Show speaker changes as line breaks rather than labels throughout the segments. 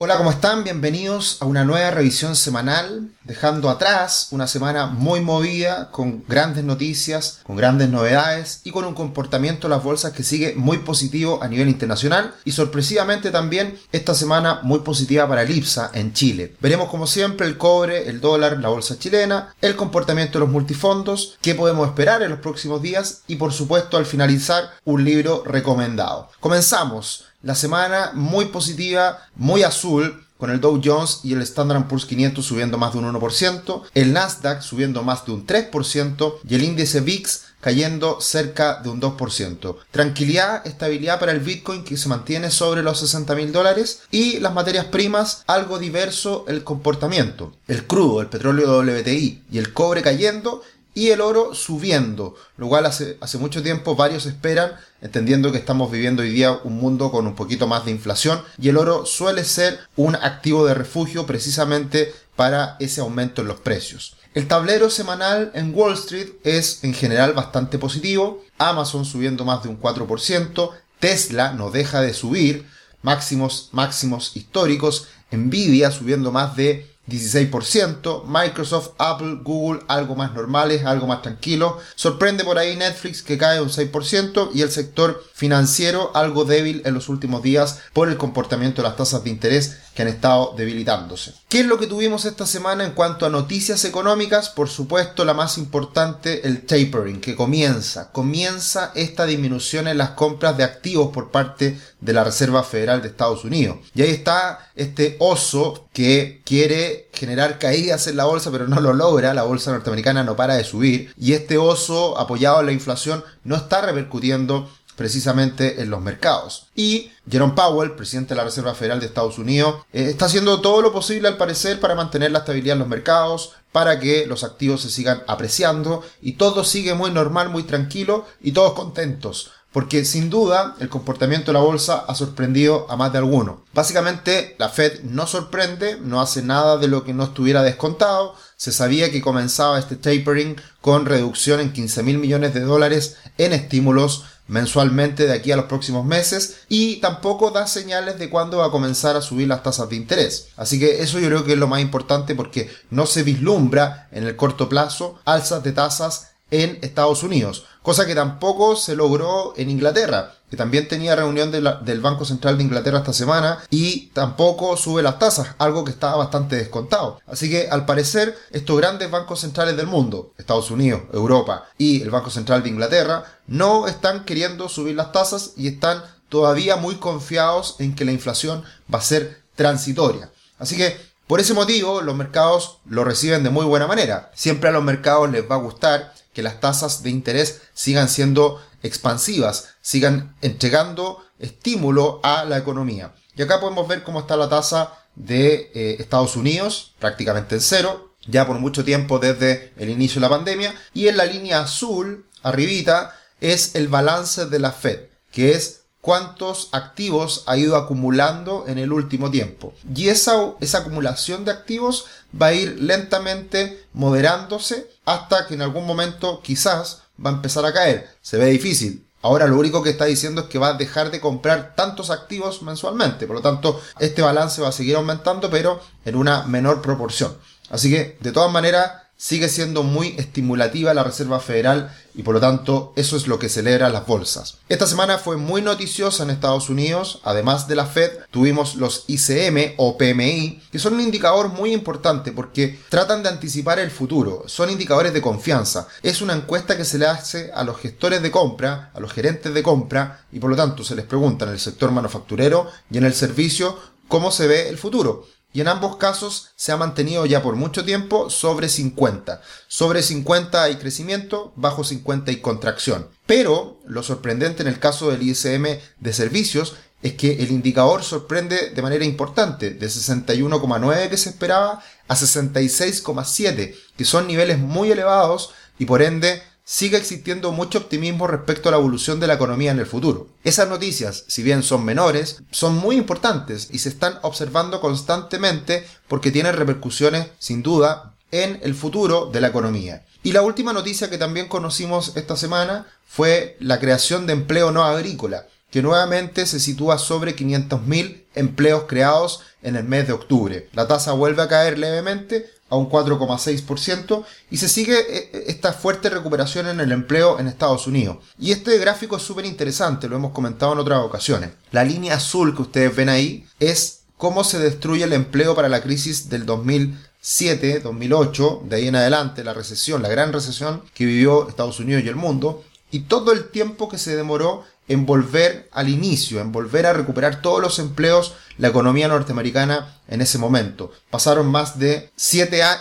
Hola, ¿cómo están? Bienvenidos a una nueva revisión semanal, dejando atrás una semana muy movida, con grandes noticias, con grandes novedades y con un comportamiento de las bolsas que sigue muy positivo a nivel internacional y sorpresivamente también esta semana muy positiva para el IPSA en Chile. Veremos como siempre el cobre, el dólar, la bolsa chilena, el comportamiento de los multifondos, qué podemos esperar en los próximos días y por supuesto al finalizar un libro recomendado. Comenzamos la semana muy positiva, muy azul, con el Dow Jones y el Standard Poor's 500 subiendo más de un 1%, el Nasdaq subiendo más de un 3% y el índice VIX cayendo cerca de un 2%. Tranquilidad, estabilidad para el Bitcoin que se mantiene sobre los 60 mil dólares y las materias primas algo diverso el comportamiento. El crudo, el petróleo WTI y el cobre cayendo y el oro subiendo, lo cual hace, hace mucho tiempo varios esperan, entendiendo que estamos viviendo hoy día un mundo con un poquito más de inflación y el oro suele ser un activo de refugio precisamente para ese aumento en los precios. El tablero semanal en Wall Street es en general bastante positivo, Amazon subiendo más de un 4%, Tesla no deja de subir, máximos, máximos históricos, Nvidia subiendo más de 16%, Microsoft, Apple, Google algo más normales, algo más tranquilo. Sorprende por ahí Netflix que cae un 6% y el sector financiero algo débil en los últimos días por el comportamiento de las tasas de interés que han estado debilitándose. ¿Qué es lo que tuvimos esta semana en cuanto a noticias económicas? Por supuesto, la más importante, el tapering, que comienza. Comienza esta disminución en las compras de activos por parte de la Reserva Federal de Estados Unidos. Y ahí está este oso que quiere generar caídas en la bolsa, pero no lo logra. La bolsa norteamericana no para de subir. Y este oso, apoyado en la inflación, no está repercutiendo precisamente en los mercados. Y Jerome Powell, presidente de la Reserva Federal de Estados Unidos, eh, está haciendo todo lo posible al parecer para mantener la estabilidad en los mercados, para que los activos se sigan apreciando y todo sigue muy normal, muy tranquilo y todos contentos. Porque sin duda el comportamiento de la bolsa ha sorprendido a más de alguno. Básicamente la Fed no sorprende, no hace nada de lo que no estuviera descontado. Se sabía que comenzaba este tapering con reducción en 15 mil millones de dólares en estímulos mensualmente de aquí a los próximos meses y tampoco da señales de cuándo va a comenzar a subir las tasas de interés. Así que eso yo creo que es lo más importante porque no se vislumbra en el corto plazo alzas de tasas en Estados Unidos, cosa que tampoco se logró en Inglaterra, que también tenía reunión del Banco Central de Inglaterra esta semana y tampoco sube las tasas, algo que estaba bastante descontado. Así que al parecer estos grandes bancos centrales del mundo, Estados Unidos, Europa y el Banco Central de Inglaterra, no están queriendo subir las tasas y están todavía muy confiados en que la inflación va a ser transitoria. Así que por ese motivo los mercados lo reciben de muy buena manera. Siempre a los mercados les va a gustar que las tasas de interés sigan siendo expansivas, sigan entregando estímulo a la economía. Y acá podemos ver cómo está la tasa de eh, Estados Unidos, prácticamente en cero, ya por mucho tiempo desde el inicio de la pandemia. Y en la línea azul, arribita, es el balance de la Fed, que es cuántos activos ha ido acumulando en el último tiempo. Y esa, acumulación de activos va a ir lentamente moderándose hasta que en algún momento quizás va a empezar a caer. Se ve difícil. Ahora lo único que está diciendo es que va a dejar de comprar tantos activos mensualmente. Por lo tanto, este balance va a seguir aumentando, pero en una menor proporción. Así que, de todas maneras, sigue siendo muy estimulativa la Reserva Federal y por lo tanto eso es lo que celebra las bolsas. Esta semana fue muy noticiosa en Estados Unidos, además de la Fed tuvimos los ICM o PMI, que son un indicador muy importante porque tratan de anticipar el futuro, son indicadores de confianza, es una encuesta que se le hace a los gestores de compra, a los gerentes de compra y por lo tanto se les pregunta en el sector manufacturero y en el servicio cómo se ve el futuro y en ambos casos se ha mantenido ya por mucho tiempo sobre 50. Sobre 50 hay crecimiento, bajo 50 hay contracción. Pero lo sorprendente en el caso del ISM de servicios es que el indicador sorprende de manera importante, de 61,9 que se esperaba a 66,7, que son niveles muy elevados y por ende sigue existiendo mucho optimismo respecto a la evolución de la economía en el futuro. Esas noticias, si bien son menores, son muy importantes y se están observando constantemente porque tienen repercusiones, sin duda, en el futuro de la economía. Y la última noticia que también conocimos esta semana fue la creación de empleo no agrícola. que nuevamente se sitúa sobre 500.000 empleos creados en el mes de octubre. La tasa vuelve a caer levemente a un 4,6% y se sigue eh, eh, esta fuerte recuperación en el empleo en Estados Unidos. Y este gráfico es súper interesante, lo hemos comentado en otras ocasiones. La línea azul que ustedes ven ahí es cómo se destruye el empleo para la crisis del 2007, 2008, de ahí en adelante, la recesión, la gran recesión que vivió Estados Unidos y el mundo, y todo el tiempo que se demoró en volver al inicio, en volver a recuperar todos los empleos, la economía norteamericana en ese momento. Pasaron más de 7 a,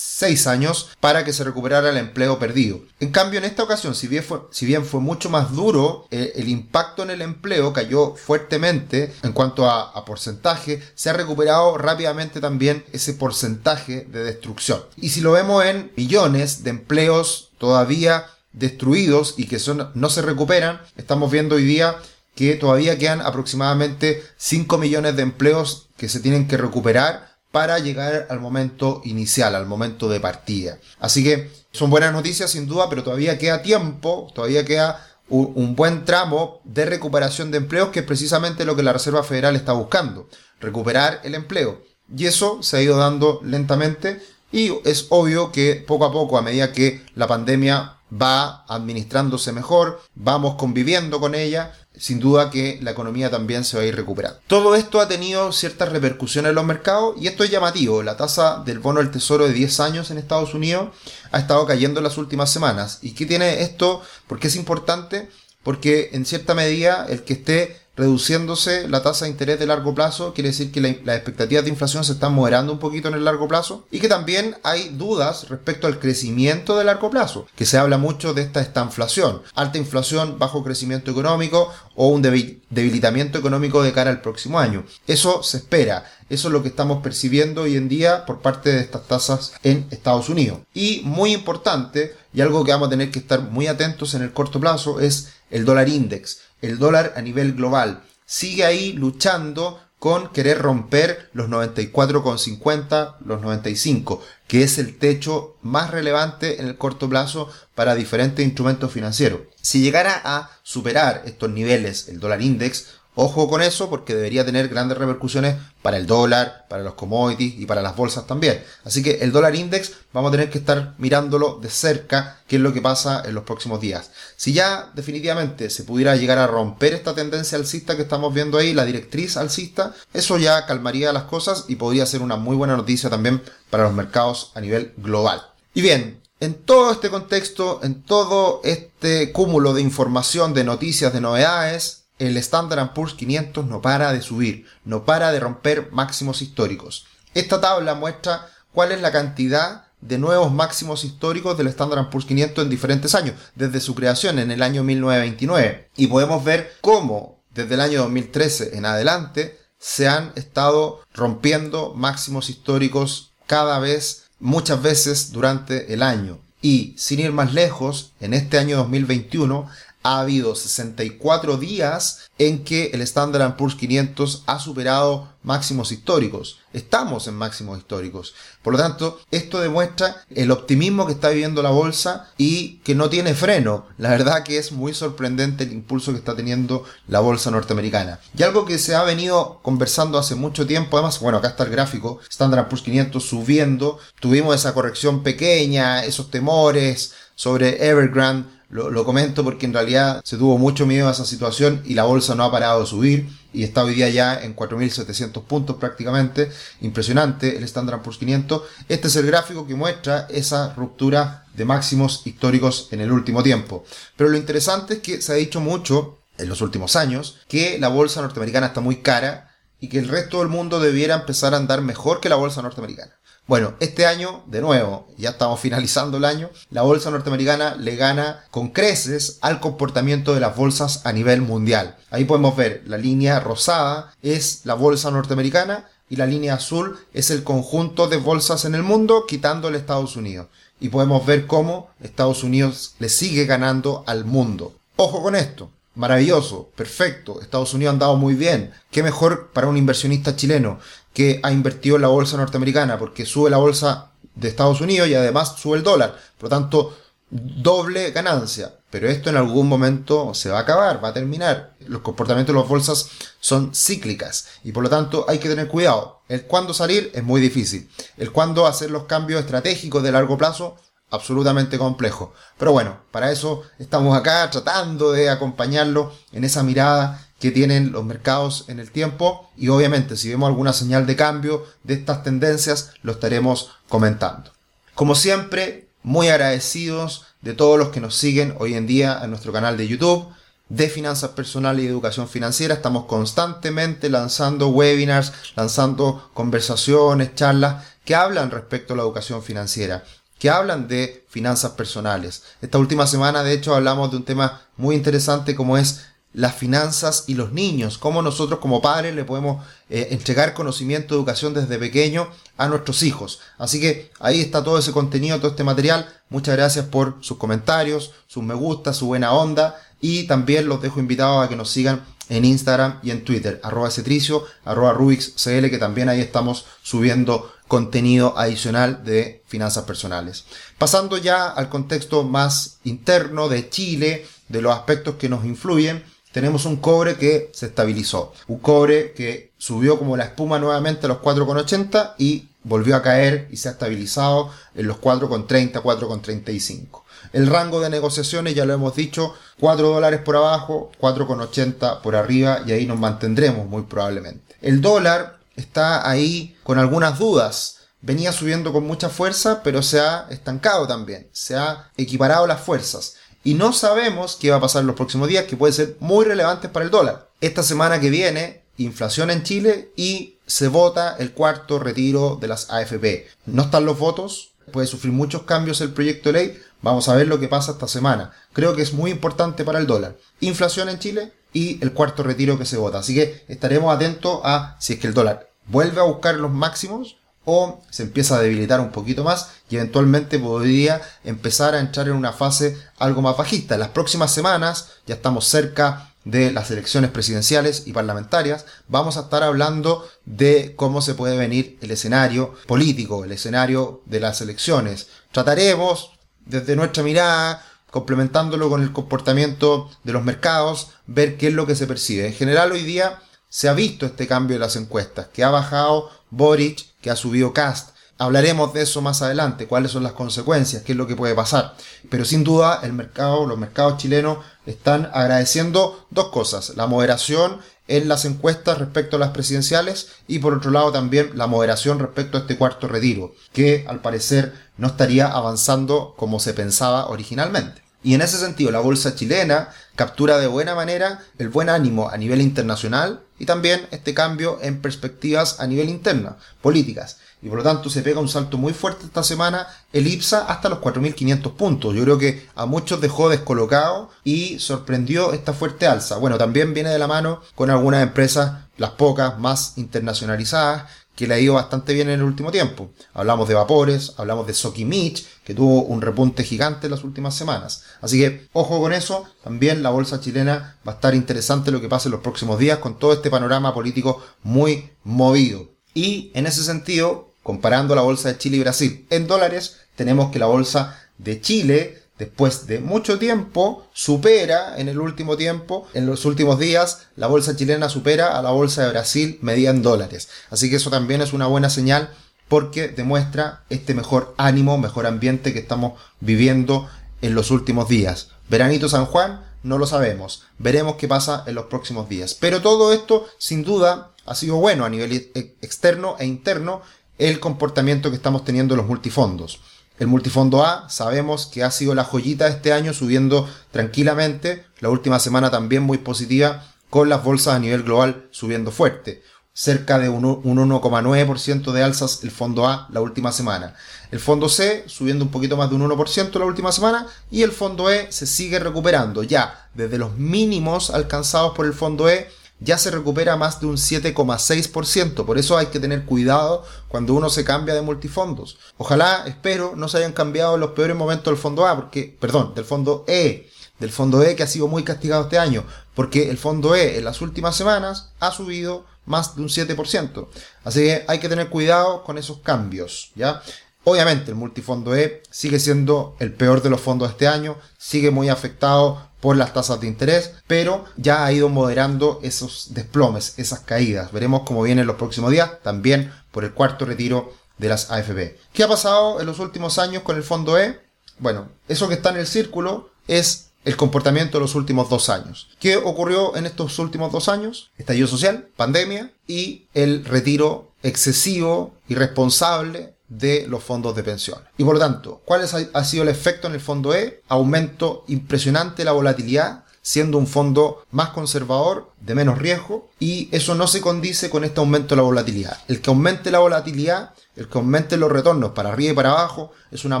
6 años para que se recuperara el empleo perdido. En cambio, en esta ocasión, si bien fue, mucho más duro, eh, el impacto en el empleo cayó fuertemente en cuanto a porcentaje, se ha recuperado rápidamente también ese porcentaje de destrucción. Y si lo vemos en millones de empleos todavía destruidos y que son, no se recuperan, estamos viendo hoy día que todavía quedan aproximadamente 5 millones de empleos que se tienen que recuperar para llegar al momento inicial, al momento de partida. Así que son buenas noticias sin duda, pero todavía queda tiempo, todavía queda un, buen tramo de recuperación de empleos que es precisamente lo que la Reserva Federal está buscando, recuperar el empleo. Y eso se ha ido dando lentamente y es obvio que poco a poco, a medida que la pandemia va administrándose mejor, vamos conviviendo con ella, sin duda que la economía también se va a ir recuperando. Todo esto ha tenido ciertas repercusiones en los mercados y esto es llamativo. La tasa del bono del tesoro de 10 años en Estados Unidos ha estado cayendo en las últimas semanas. ¿Y qué tiene esto? ¿Por qué es importante? Porque en cierta medida el que esté reduciéndose la tasa de interés de largo plazo, quiere decir que las expectativas de inflación se están moderando un poquito en el largo plazo y que también hay dudas respecto al crecimiento de largo plazo, que se habla mucho de esta estanflación, alta inflación, bajo crecimiento económico o un debilitamiento económico de cara al próximo año. Eso se espera, eso es lo que estamos percibiendo hoy en día por parte de estas tasas en Estados Unidos. Y muy importante, y algo que vamos a tener que estar muy atentos en el corto plazo, es el dólar index el dólar a nivel global. Sigue ahí luchando con querer romper los 94,50, los 95, que es el techo más relevante en el corto plazo para diferentes instrumentos financieros. Si llegara a superar estos niveles, el dólar index, Ojo con eso porque debería tener grandes repercusiones para el dólar, para los commodities y para las bolsas también. Así que el dólar index vamos a tener que estar mirándolo de cerca qué es lo que pasa en los próximos días. Si ya definitivamente se pudiera llegar a romper esta tendencia alcista que estamos viendo ahí, la directriz alcista, eso ya calmaría las cosas y podría ser una muy buena noticia también para los mercados a nivel global. Y bien, en todo este contexto, en todo este cúmulo de información, de noticias, de novedades, el Standard Poor's 500 no para de subir, no para de romper máximos históricos. Esta tabla muestra cuál es la cantidad de nuevos máximos históricos del Standard Poor's 500 en diferentes años, desde su creación en el año 1929. Y podemos ver cómo desde el año 2013 en adelante se han estado rompiendo máximos históricos cada vez, muchas veces durante el año. Y sin ir más lejos, en este año 2021 ha habido 64 días en que el Standard Poor's 500 ha superado máximos históricos. Estamos en máximos históricos. Por lo tanto, esto demuestra el optimismo que está viviendo la bolsa y que no tiene freno. La verdad que es muy sorprendente el impulso que está teniendo la bolsa norteamericana. Y algo que se ha venido conversando hace mucho tiempo, además, bueno, acá está el gráfico, Standard Poor's 500 subiendo, tuvimos esa corrección pequeña, esos temores sobre Evergrande, lo, comento porque en realidad se tuvo mucho miedo a esa situación y la bolsa no ha parado de subir y está hoy día ya en 4.700 puntos prácticamente. Impresionante el Standard Poor's 500. Este es el gráfico que muestra esa ruptura de máximos históricos en el último tiempo. Pero lo interesante es que se ha dicho mucho en los últimos años que la bolsa norteamericana está muy cara y que el resto del mundo debiera empezar a andar mejor que la bolsa norteamericana. Bueno, este año, de nuevo, ya estamos finalizando el año, la bolsa norteamericana le gana con creces al comportamiento de las bolsas a nivel mundial. Ahí podemos ver, la línea rosada es la bolsa norteamericana y la línea azul es el conjunto de bolsas en el mundo quitando el Estados Unidos. Y podemos ver cómo Estados Unidos le sigue ganando al mundo. Ojo con esto, maravilloso, perfecto, Estados Unidos ha andado muy bien. ¿Qué mejor para un inversionista chileno que ha invertido en la bolsa norteamericana? Porque sube la bolsa de Estados Unidos y además sube el dólar. Por lo tanto, doble ganancia. Pero esto en algún momento se va a acabar, va a terminar. Los comportamientos de las bolsas son cíclicas y por lo tanto hay que tener cuidado. El cuándo salir es muy difícil. El cuándo hacer los cambios estratégicos de largo plazo, absolutamente complejo. Pero bueno, para eso estamos acá tratando de acompañarlo en esa mirada que tienen los mercados en el tiempo y obviamente si vemos alguna señal de cambio de estas tendencias lo estaremos comentando. Como siempre, muy agradecidos de todos los que nos siguen hoy en día en nuestro canal de YouTube de finanzas personales y educación financiera. Estamos constantemente lanzando webinars, lanzando conversaciones, charlas que hablan respecto a la educación financiera, que hablan de finanzas personales. Esta última semana, de hecho, hablamos de un tema muy interesante como es las finanzas y los niños, cómo nosotros como padres le podemos eh, entregar conocimiento, educación desde pequeño a nuestros hijos. Así que ahí está todo ese contenido, todo este material. Muchas gracias por sus comentarios, sus me gusta, su buena onda y también los dejo invitados a que nos sigan en Instagram y en Twitter, arroba cetricio, arroba rubixcl, que también ahí estamos subiendo contenido adicional de finanzas personales. Pasando ya al contexto más interno de Chile, de los aspectos que nos influyen, tenemos un cobre que se estabilizó. Un cobre que subió como la espuma nuevamente a los 4,80 y volvió a caer y se ha estabilizado en los 4,30, 4,35. El rango de negociaciones, ya lo hemos dicho, 4 dólares por abajo, 4,80 por arriba y ahí nos mantendremos muy probablemente. El dólar está ahí con algunas dudas. Venía subiendo con mucha fuerza, pero se ha estancado también. Se ha equiparado las fuerzas y no sabemos qué va a pasar en los próximos días, que puede ser muy relevante para el dólar. Esta semana que viene, inflación en Chile y se vota el cuarto retiro de las AFP. No están los votos, puede sufrir muchos cambios el proyecto de ley. Vamos a ver lo que pasa esta semana. Creo que es muy importante para el dólar. Inflación en Chile y el cuarto retiro que se vota. Así que estaremos atentos a si es que el dólar vuelve a buscar los máximos o se empieza a debilitar un poquito más y eventualmente podría empezar a entrar en una fase algo más bajista. En las próximas semanas, ya estamos cerca de las elecciones presidenciales y parlamentarias, vamos a estar hablando de cómo se puede venir el escenario político, el escenario de las elecciones. Trataremos desde nuestra mirada, complementándolo con el comportamiento de los mercados, ver qué es lo que se percibe. En general hoy día se ha visto este cambio de las encuestas, que ha bajado Boric, que ha subido Cast. Hablaremos de eso más adelante, cuáles son las consecuencias, qué es lo que puede pasar. Pero sin duda el mercado, los mercados chilenos están agradeciendo dos cosas, la moderación en las encuestas respecto a las presidenciales y por otro lado también la moderación respecto a este cuarto retiro, que al parecer no estaría avanzando como se pensaba originalmente. Y en ese sentido, la bolsa chilena captura de buena manera el buen ánimo a nivel internacional y también este cambio en perspectivas a nivel interna, políticas. Y por lo tanto se pega un salto muy fuerte esta semana el IPSA hasta los 4.500 puntos. Yo creo que a muchos dejó descolocado y sorprendió esta fuerte alza. Bueno, también viene de la mano con algunas empresas, las pocas más internacionalizadas, que le ha ido bastante bien en el último tiempo. Hablamos de Vapores, hablamos de Sokimich, que tuvo un repunte gigante en las últimas semanas. Así que, ojo con eso, también la bolsa chilena va a estar interesante lo que pase en los próximos días con todo este panorama político muy movido. Y en ese sentido, comparando la bolsa de Chile y Brasil en dólares, tenemos que la bolsa de Chile después de mucho tiempo, supera en el último tiempo, en los últimos días, la bolsa chilena supera a la bolsa de Brasil medida en dólares. Así que eso también es una buena señal porque demuestra este mejor ánimo, mejor ambiente que estamos viviendo en los últimos días. Veranito San Juan, no lo sabemos. Veremos qué pasa en los próximos días. Pero todo esto, sin duda, ha sido bueno a nivel e-, externo e interno el comportamiento que estamos teniendo en los multifondos. El multifondo A sabemos que ha sido la joyita de este año subiendo tranquilamente. La última semana también muy positiva con las bolsas a nivel global subiendo fuerte. Cerca de un 1,9% de alzas el fondo A la última semana. El fondo C subiendo un poquito más de un 1% la última semana y el fondo E se sigue recuperando ya desde los mínimos alcanzados por el fondo E ya se recupera más de un 7,6%. Por eso hay que tener cuidado cuando uno se cambia de multifondos. Ojalá, espero, no se hayan cambiado los peores momentos del fondo A, porque, perdón, del fondo E, del fondo E que ha sido muy castigado este año, porque el fondo E en las últimas semanas ha subido más de un 7%. Así que hay que tener cuidado con esos cambios, ¿ya? Obviamente el multifondo E sigue siendo el peor de los fondos de este año, sigue muy afectado por las tasas de interés, pero ya ha ido moderando esos desplomes, esas caídas. Veremos cómo viene en los próximos días, también por el cuarto retiro de las AFP. ¿Qué ha pasado en los últimos años con el fondo E? Bueno, eso que está en el círculo es el comportamiento de los últimos dos años. ¿Qué ocurrió en estos últimos dos años? Estallido social, pandemia y el retiro excesivo, irresponsable de los fondos de pensión. Y por lo tanto, ¿cuál ha sido el efecto en el fondo E? Aumento impresionante de la volatilidad, siendo un fondo más conservador, de menos riesgo, y eso no se condice con este aumento de la volatilidad. El que aumente la volatilidad, el que aumente los retornos para arriba y para abajo, es una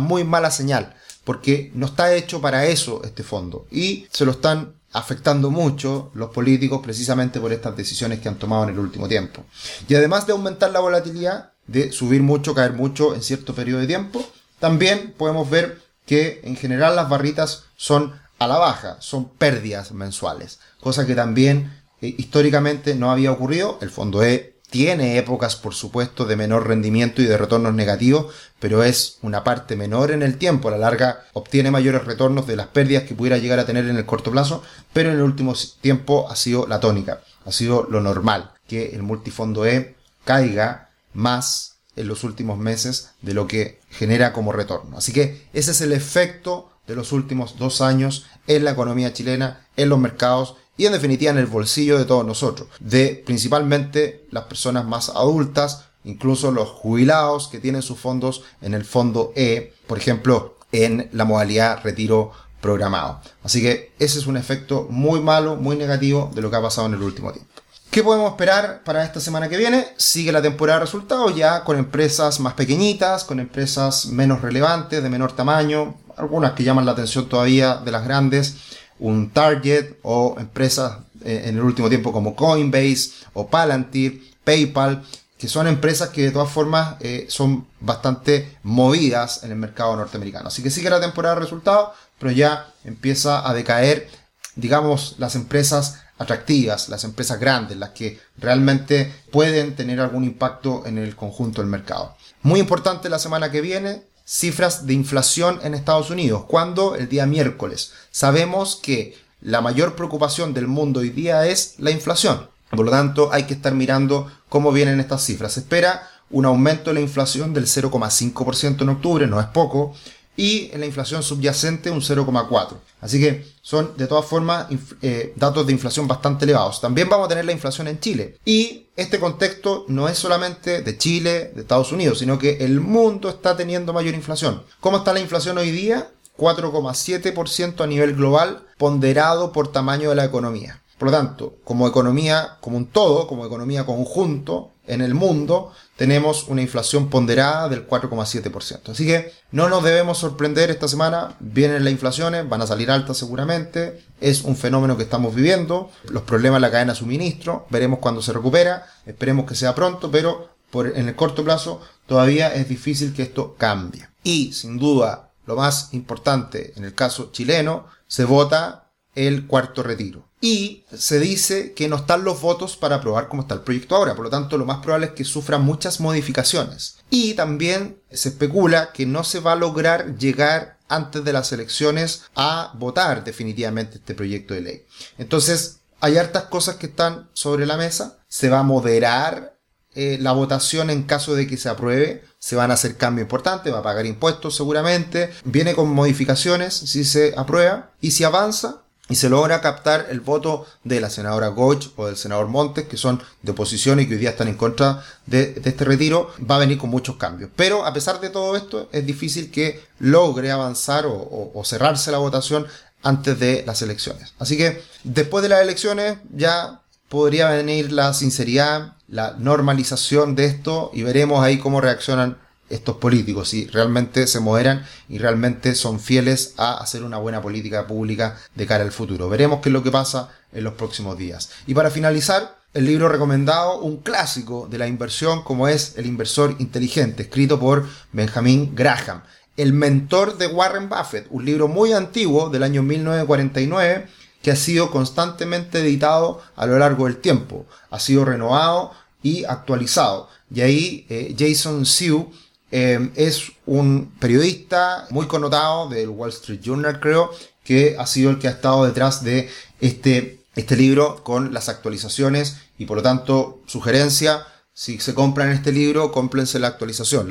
muy mala señal, porque no está hecho para eso este fondo, y se lo están afectando mucho los políticos precisamente por estas decisiones que han tomado en el último tiempo. Y además de aumentar la volatilidad, de subir mucho, caer mucho en cierto periodo de tiempo, también podemos ver que en general las barritas son a la baja, son pérdidas mensuales, cosa que también eh, históricamente no había ocurrido. El fondo E tiene épocas, por supuesto, de menor rendimiento y de retornos negativos, pero es una parte menor en el tiempo. A la larga obtiene mayores retornos de las pérdidas que pudiera llegar a tener en el corto plazo, pero en el último tiempo ha sido la tónica, ha sido lo normal, que el multifondo E caiga más en los últimos meses de lo que genera como retorno. Así que ese es el efecto de los últimos dos años en la economía chilena, en los mercados y en definitiva en el bolsillo de todos nosotros, de principalmente las personas más adultas, incluso los jubilados que tienen sus fondos en el fondo E, por ejemplo, en la modalidad retiro programado. Así que ese es un efecto muy malo, muy negativo de lo que ha pasado en el último tiempo. ¿Qué podemos esperar para esta semana que viene? Sigue la temporada de resultados ya con empresas más pequeñitas, con empresas menos relevantes, de menor tamaño, algunas que llaman la atención todavía de las grandes, un Target o empresas eh, en el último tiempo como Coinbase o Palantir, PayPal, que son empresas que de todas formas eh, son bastante movidas en el mercado norteamericano. Así que sigue la temporada de resultados, pero ya empieza a decaer, digamos, las empresas atractivas, las empresas grandes, las que realmente pueden tener algún impacto en el conjunto del mercado. Muy importante la semana que viene, cifras de inflación en Estados Unidos. cuando El día miércoles. Sabemos que la mayor preocupación del mundo hoy día es la inflación. Por lo tanto, hay que estar mirando cómo vienen estas cifras. Se espera un aumento de la inflación del 0,5% en octubre, no es poco, y en la inflación subyacente un 0,4. Así que son de todas formas eh, datos de inflación bastante elevados. También vamos a tener la inflación en Chile. Y este contexto no es solamente de Chile, de Estados Unidos, sino que el mundo está teniendo mayor inflación. ¿Cómo está la inflación hoy día? 4,7% a nivel global, ponderado por tamaño de la economía. Por lo tanto, como economía, como un todo, como economía conjunto en el mundo, tenemos una inflación ponderada del 4,7%. Así que no nos debemos sorprender esta semana. Vienen las inflaciones, van a salir altas seguramente. Es un fenómeno que estamos viviendo. Los problemas en la cadena de suministro. Veremos cuándo se recupera. Esperemos que sea pronto, pero en el corto plazo todavía es difícil que esto cambie. Y sin duda, lo más importante en el caso chileno, se vota el cuarto retiro. Y se dice que no están los votos para aprobar cómo está el proyecto ahora, por lo tanto lo más probable es que sufra muchas modificaciones. Y también se especula que no se va a lograr llegar antes de las elecciones a votar definitivamente este proyecto de ley. Entonces, hay hartas cosas que están sobre la mesa, se va a moderar eh, la votación en caso de que se apruebe, se van a hacer cambios importantes, va a pagar impuestos seguramente, viene con modificaciones si se aprueba y si avanza, y se logra captar el voto de la senadora Goch o del senador Montes, que son de oposición y que hoy día están en contra de, este retiro, va a venir con muchos cambios. Pero a pesar de todo esto, es difícil que logre avanzar o, o cerrarse la votación antes de las elecciones. Así que después de las elecciones ya podría venir la sinceridad, la normalización de esto y veremos ahí cómo reaccionan estos políticos, si realmente se moderan y realmente son fieles a hacer una buena política pública de cara al futuro. Veremos qué es lo que pasa en los próximos días. Y para finalizar, el libro recomendado, un clásico de la inversión como es El inversor inteligente, escrito por Benjamin Graham, el mentor de Warren Buffett, un libro muy antiguo del año 1949 que ha sido constantemente editado a lo largo del tiempo, ha sido renovado y actualizado. Y ahí eh, Jason Sew eh, es un periodista muy connotado del Wall Street Journal, creo, que ha sido el que ha estado detrás de este, este libro con las actualizaciones y por lo tanto sugerencia si se compran este libro, cómprense la actualización,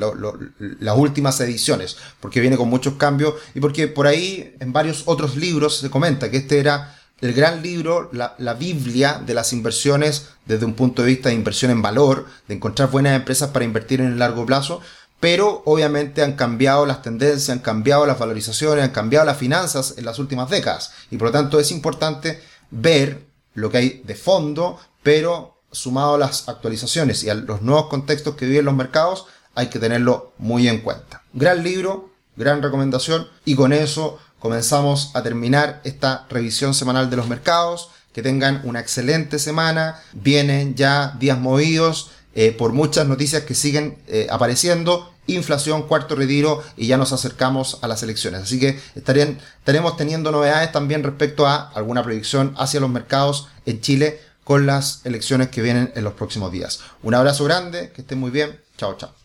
las últimas ediciones, porque viene con muchos cambios y porque por ahí en varios otros libros se comenta que este era el gran libro, la, la, Biblia de las inversiones desde un punto de vista de inversión en valor, de encontrar buenas empresas para invertir en el largo plazo, pero obviamente han cambiado las tendencias, han cambiado las valorizaciones, han cambiado las finanzas en las últimas décadas y por lo tanto es importante ver lo que hay de fondo, pero sumado a las actualizaciones y a los nuevos contextos que viven los mercados, hay que tenerlo muy en cuenta. Gran libro, gran recomendación y con eso comenzamos a terminar esta revisión semanal de los mercados. Que tengan una excelente semana. Vienen ya días movidos eh, por muchas noticias que siguen eh, apareciendo. Inflación, cuarto retiro y ya nos acercamos a las elecciones. Así que estarían, estaremos teniendo novedades también respecto a alguna proyección hacia los mercados en Chile con las elecciones que vienen en los próximos días. Un abrazo grande, que estén muy bien. Chao, chao.